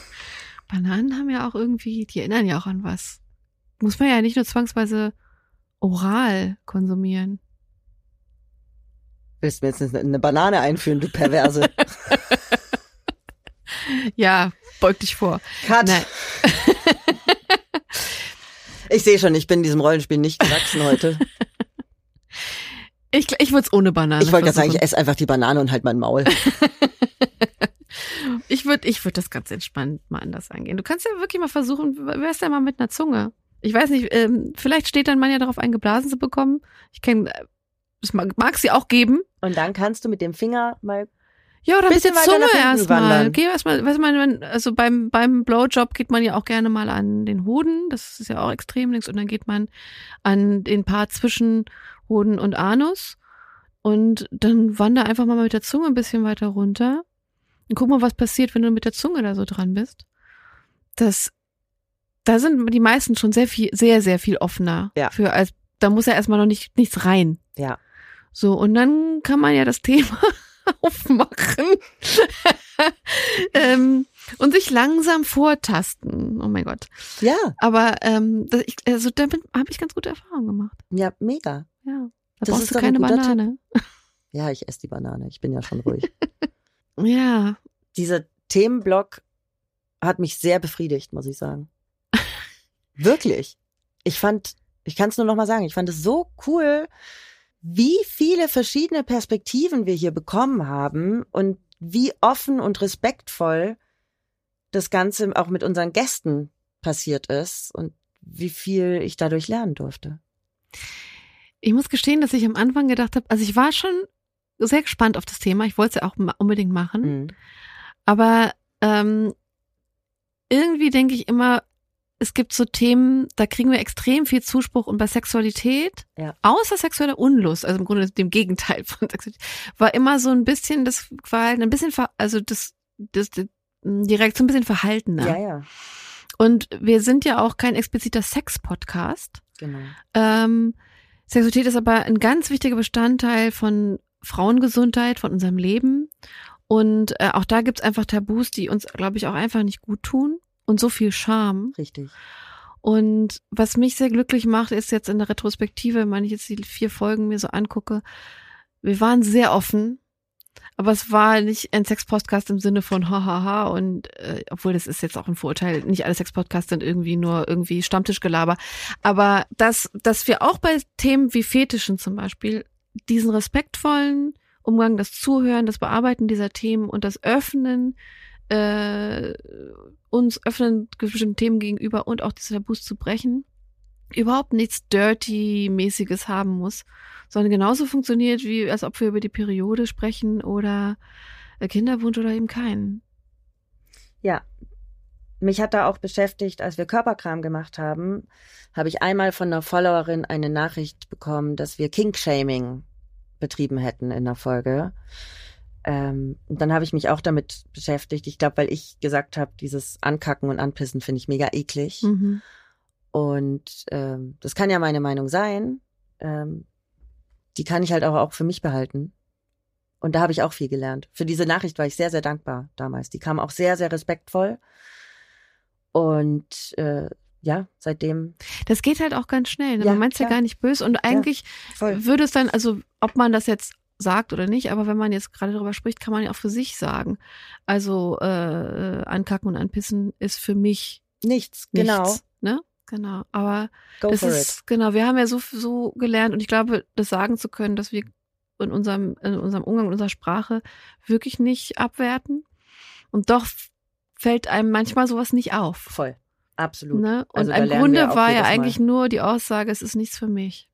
Bananen haben ja auch irgendwie, die erinnern ja auch an was. Muss man ja nicht nur zwangsweise oral konsumieren. Willst du mir jetzt eine Banane einführen, du Perverse? Ja, beug dich vor. Cut. Nein. Ich sehe schon, ich bin diesem Rollenspiel nicht gewachsen heute. Ich, ich würde es ohne Banane Ich wollte gerade sagen, ich esse einfach die Banane und halt mein Maul. Ich würde ich würd das ganz entspannt mal anders angehen. Du kannst ja wirklich mal versuchen, wär's denn mal mit einer Zunge? Ich weiß nicht, ähm, vielleicht steht dann man ja darauf ein, geblasen zu bekommen. Ich kenne, es mag, mag sie auch geben. Und dann kannst du mit dem Finger mal. Ja, oder Bisschen mit der Zunge erstmal. wandern. Geh erstmal, weißt du, man, also beim, beim Blowjob geht man ja auch gerne mal an den Hoden. Das ist ja auch extrem links. Und dann geht man an den Part zwischen Hoden und Anus. Und dann wander einfach mal mit der Zunge ein bisschen weiter runter. Und guck mal, was passiert, wenn du mit der Zunge da so dran bist. Das, da sind die meisten schon sehr viel, sehr, sehr viel offener. Ja. Für, als, da muss ja erstmal noch nicht, nichts rein. Ja. So, und dann kann man ja das Thema aufmachen ähm, und sich langsam vortasten. Oh mein Gott. Ja, Aber ähm, das, ich, also damit habe ich ganz gute Erfahrungen gemacht. ja, mega. Ja. Da Das brauchst ist du keine Banane. Ja, ich esse die Banane. Ich bin ja schon ruhig. Ja. Dieser Themenblock hat mich sehr befriedigt, muss ich sagen. Wirklich. Ich fand, ich kann es nur noch mal sagen, ich fand es so cool, wie viele verschiedene Perspektiven wir hier bekommen haben und wie offen und respektvoll das Ganze auch mit unseren Gästen passiert ist und wie viel ich dadurch lernen durfte. Ich muss gestehen, dass ich am Anfang gedacht habe, also ich war schon sehr gespannt auf das Thema. Ich wollte es ja auch unbedingt machen. Mhm. Aber ähm, irgendwie denke ich immer, es gibt so Themen, da kriegen wir extrem viel Zuspruch und bei Sexualität, Ja. außer sexueller Unlust, also im Grunde dem Gegenteil von Sexualität, war immer so ein bisschen das Verhalten, ein bisschen, ver, also das, das, das die Reaktion ein bisschen verhaltener. Ja, ja, Und wir sind ja auch kein expliziter Sex-Podcast. genau. Ähm, Sexualität ist aber ein ganz wichtiger Bestandteil von Frauengesundheit, von unserem Leben. Und äh, auch da gibt's einfach Tabus, die uns, glaube ich, auch einfach nicht gut tun. Und so viel Scham. Richtig. Und was mich sehr glücklich macht, ist jetzt in der Retrospektive, wenn ich jetzt die vier Folgen mir so angucke, wir waren sehr offen, aber es war nicht ein Sex-Podcast im Sinne von hahaha und äh, obwohl das ist jetzt auch ein Vorurteil, nicht alle Sex-Podcasts sind irgendwie nur irgendwie Stammtischgelaber, aber dass, dass wir auch bei Themen wie Fetischen zum Beispiel diesen respektvollen Umgang, das Zuhören, das Bearbeiten dieser Themen und das Öffnen äh, uns öffnen bestimmten Themen gegenüber und auch diese Tabus zu brechen, überhaupt nichts Dirty-mäßiges haben muss, sondern genauso funktioniert, wie als ob wir über die Periode sprechen oder äh, Kinderwunsch oder eben keinen. Ja. Mich hat da auch beschäftigt, als wir Körperkram gemacht haben, habe ich einmal von einer Followerin eine Nachricht bekommen, dass wir Kink-Shaming betrieben hätten in der Folge. Ähm, und dann habe ich mich auch damit beschäftigt. Ich glaube, weil ich gesagt habe, dieses Ankacken und Anpissen finde ich mega eklig. Mhm. Und ähm, das kann ja meine Meinung sein. Ähm, die kann ich halt aber auch für mich behalten. Und da habe ich auch viel gelernt. Für diese Nachricht war ich sehr, sehr dankbar damals. Die kam auch sehr, sehr respektvoll. Und äh, ja, seitdem Das geht halt auch ganz schnell. Ne? Ja, Man meint ja klar. gar nicht böse und eigentlich voll. würde es dann, also ob man das jetzt sagt oder nicht, aber wenn man jetzt gerade darüber spricht, kann man ja auch für sich sagen. Also äh, ankacken und anpissen ist für mich Nichts, nichts. genau. Ne? Genau. Aber Go das ist, it. genau, wir haben ja so, so gelernt und ich glaube, das sagen zu können, dass wir in unserem, in unserem Umgang, in unserer Sprache wirklich nicht abwerten. Und doch fällt einem manchmal sowas nicht auf. Voll. Absolut. Ne? Und Also im Grunde war ja jedes Mal. eigentlich nur die Aussage, es ist nichts für mich.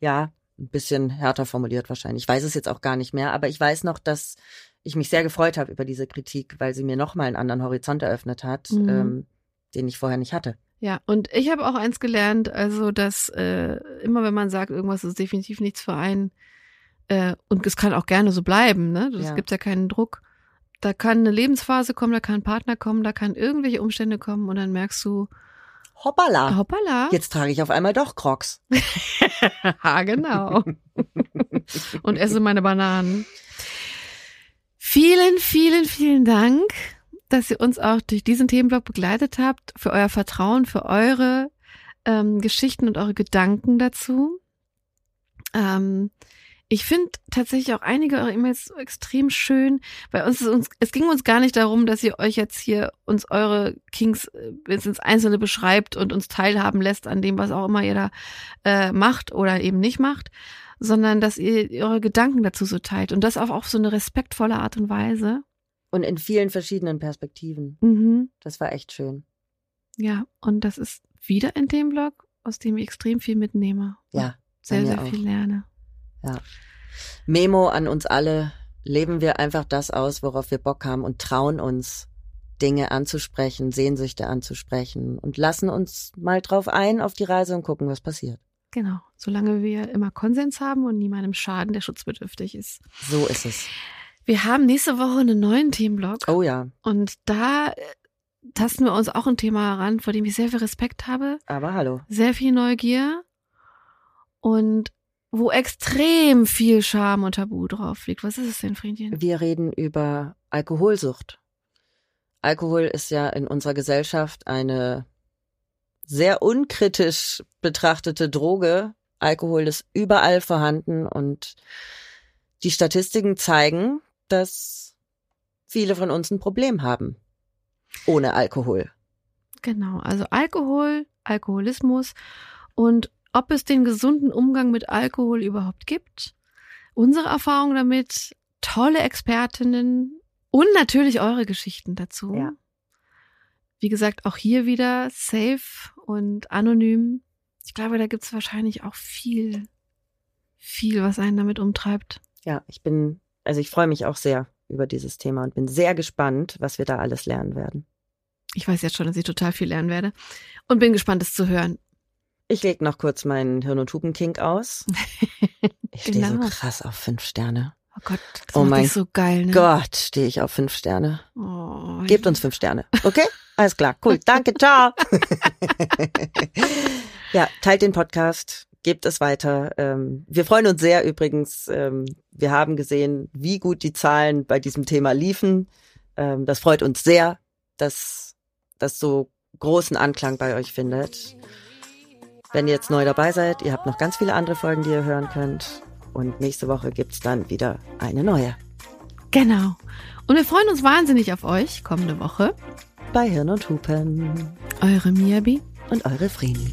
Ja, ein bisschen härter formuliert wahrscheinlich. Ich weiß es jetzt auch gar nicht mehr, aber ich weiß noch, dass ich mich sehr gefreut habe über diese Kritik, weil sie mir nochmal einen anderen Horizont eröffnet hat, Mhm. ähm, den ich vorher nicht hatte. Ja, und ich habe auch eins gelernt, also dass äh, immer wenn man sagt, irgendwas ist definitiv nichts für einen, äh, und es kann auch gerne so bleiben, ne? Es Ja. gibt ja keinen Druck. Da kann eine Lebensphase kommen, da kann ein Partner kommen, da kann irgendwelche Umstände kommen und dann merkst du, Hoppala. hoppala. Jetzt trage ich auf einmal doch Crocs. ha, genau. und esse meine Bananen. Vielen, vielen, vielen Dank, dass ihr uns auch durch diesen Themenblock begleitet habt, für euer Vertrauen, für eure ähm, Geschichten und eure Gedanken dazu. Ähm, Ich finde tatsächlich auch einige eurer E-Mails so extrem schön, weil uns, uns es ging uns gar nicht darum, dass ihr euch jetzt hier uns eure Kings äh, ins Einzelne beschreibt und uns teilhaben lässt an dem, was auch immer ihr da äh, macht oder eben nicht macht, sondern dass ihr eure Gedanken dazu so teilt und das auf auch so eine respektvolle Art und Weise. Und in vielen verschiedenen Perspektiven. Mhm. Das war echt schön. Ja, und das ist wieder in dem Blog, aus dem ich extrem viel mitnehme. Ja. Sehr, sehr auch. viel lerne. Ja. Memo an uns alle. Leben wir einfach das aus, worauf wir Bock haben und trauen uns, Dinge anzusprechen, Sehnsüchte anzusprechen und lassen uns mal drauf ein auf die Reise und gucken, was passiert. Genau. Solange wir immer Konsens haben und niemandem schaden, der schutzbedürftig ist. So ist es. Wir haben nächste Woche einen neuen Themenblog. Oh ja, Und da äh, tasten wir uns auch ein Thema heran, vor dem ich sehr viel Respekt habe, aber hallo. sehr viel Neugier und wo extrem viel Scham und Tabu drauf liegt. Was ist es denn, Friedchen? Wir reden über Alkoholsucht. Alkohol ist ja in unserer Gesellschaft eine sehr unkritisch betrachtete Droge. Alkohol ist überall vorhanden und die Statistiken zeigen, dass viele von uns ein Problem haben ohne Alkohol. Genau, also Alkohol, Alkoholismus und ob es den gesunden Umgang mit Alkohol überhaupt gibt. Unsere Erfahrung damit, tolle Expertinnen und natürlich eure Geschichten dazu. Ja. Wie gesagt, auch hier wieder safe und anonym. Ich glaube, da gibt's wahrscheinlich auch viel, viel, was einen damit umtreibt. Ja, ich bin, also ich freue mich auch sehr über dieses Thema und bin sehr gespannt, was wir da alles lernen werden. Ich weiß jetzt schon, dass ich total viel lernen werde und bin gespannt, es zu hören. Ich leg noch kurz meinen Hirn- und Hupenkink aus. Ich stehe Genau. so krass auf fünf Sterne. Oh Gott, das Oh mein so geil, ne? Gott, stehe ich auf fünf Sterne. Oh, Gebt uns fünf Sterne, okay? Alles klar, cool. Danke, ciao. ja, teilt den Podcast, gebt es weiter. Ähm, wir freuen uns sehr übrigens. Ähm, wir haben gesehen, wie gut die Zahlen bei diesem Thema liefen. Ähm, das freut uns sehr, dass das so großen Anklang bei euch findet. Wenn ihr jetzt neu dabei seid, ihr habt noch ganz viele andere Folgen, die ihr hören könnt. Und nächste Woche gibt's dann wieder eine neue. Genau. Und wir freuen uns wahnsinnig auf euch kommende Woche. Bei Hirn und Hupen Eure Miabi. und eure Frieden.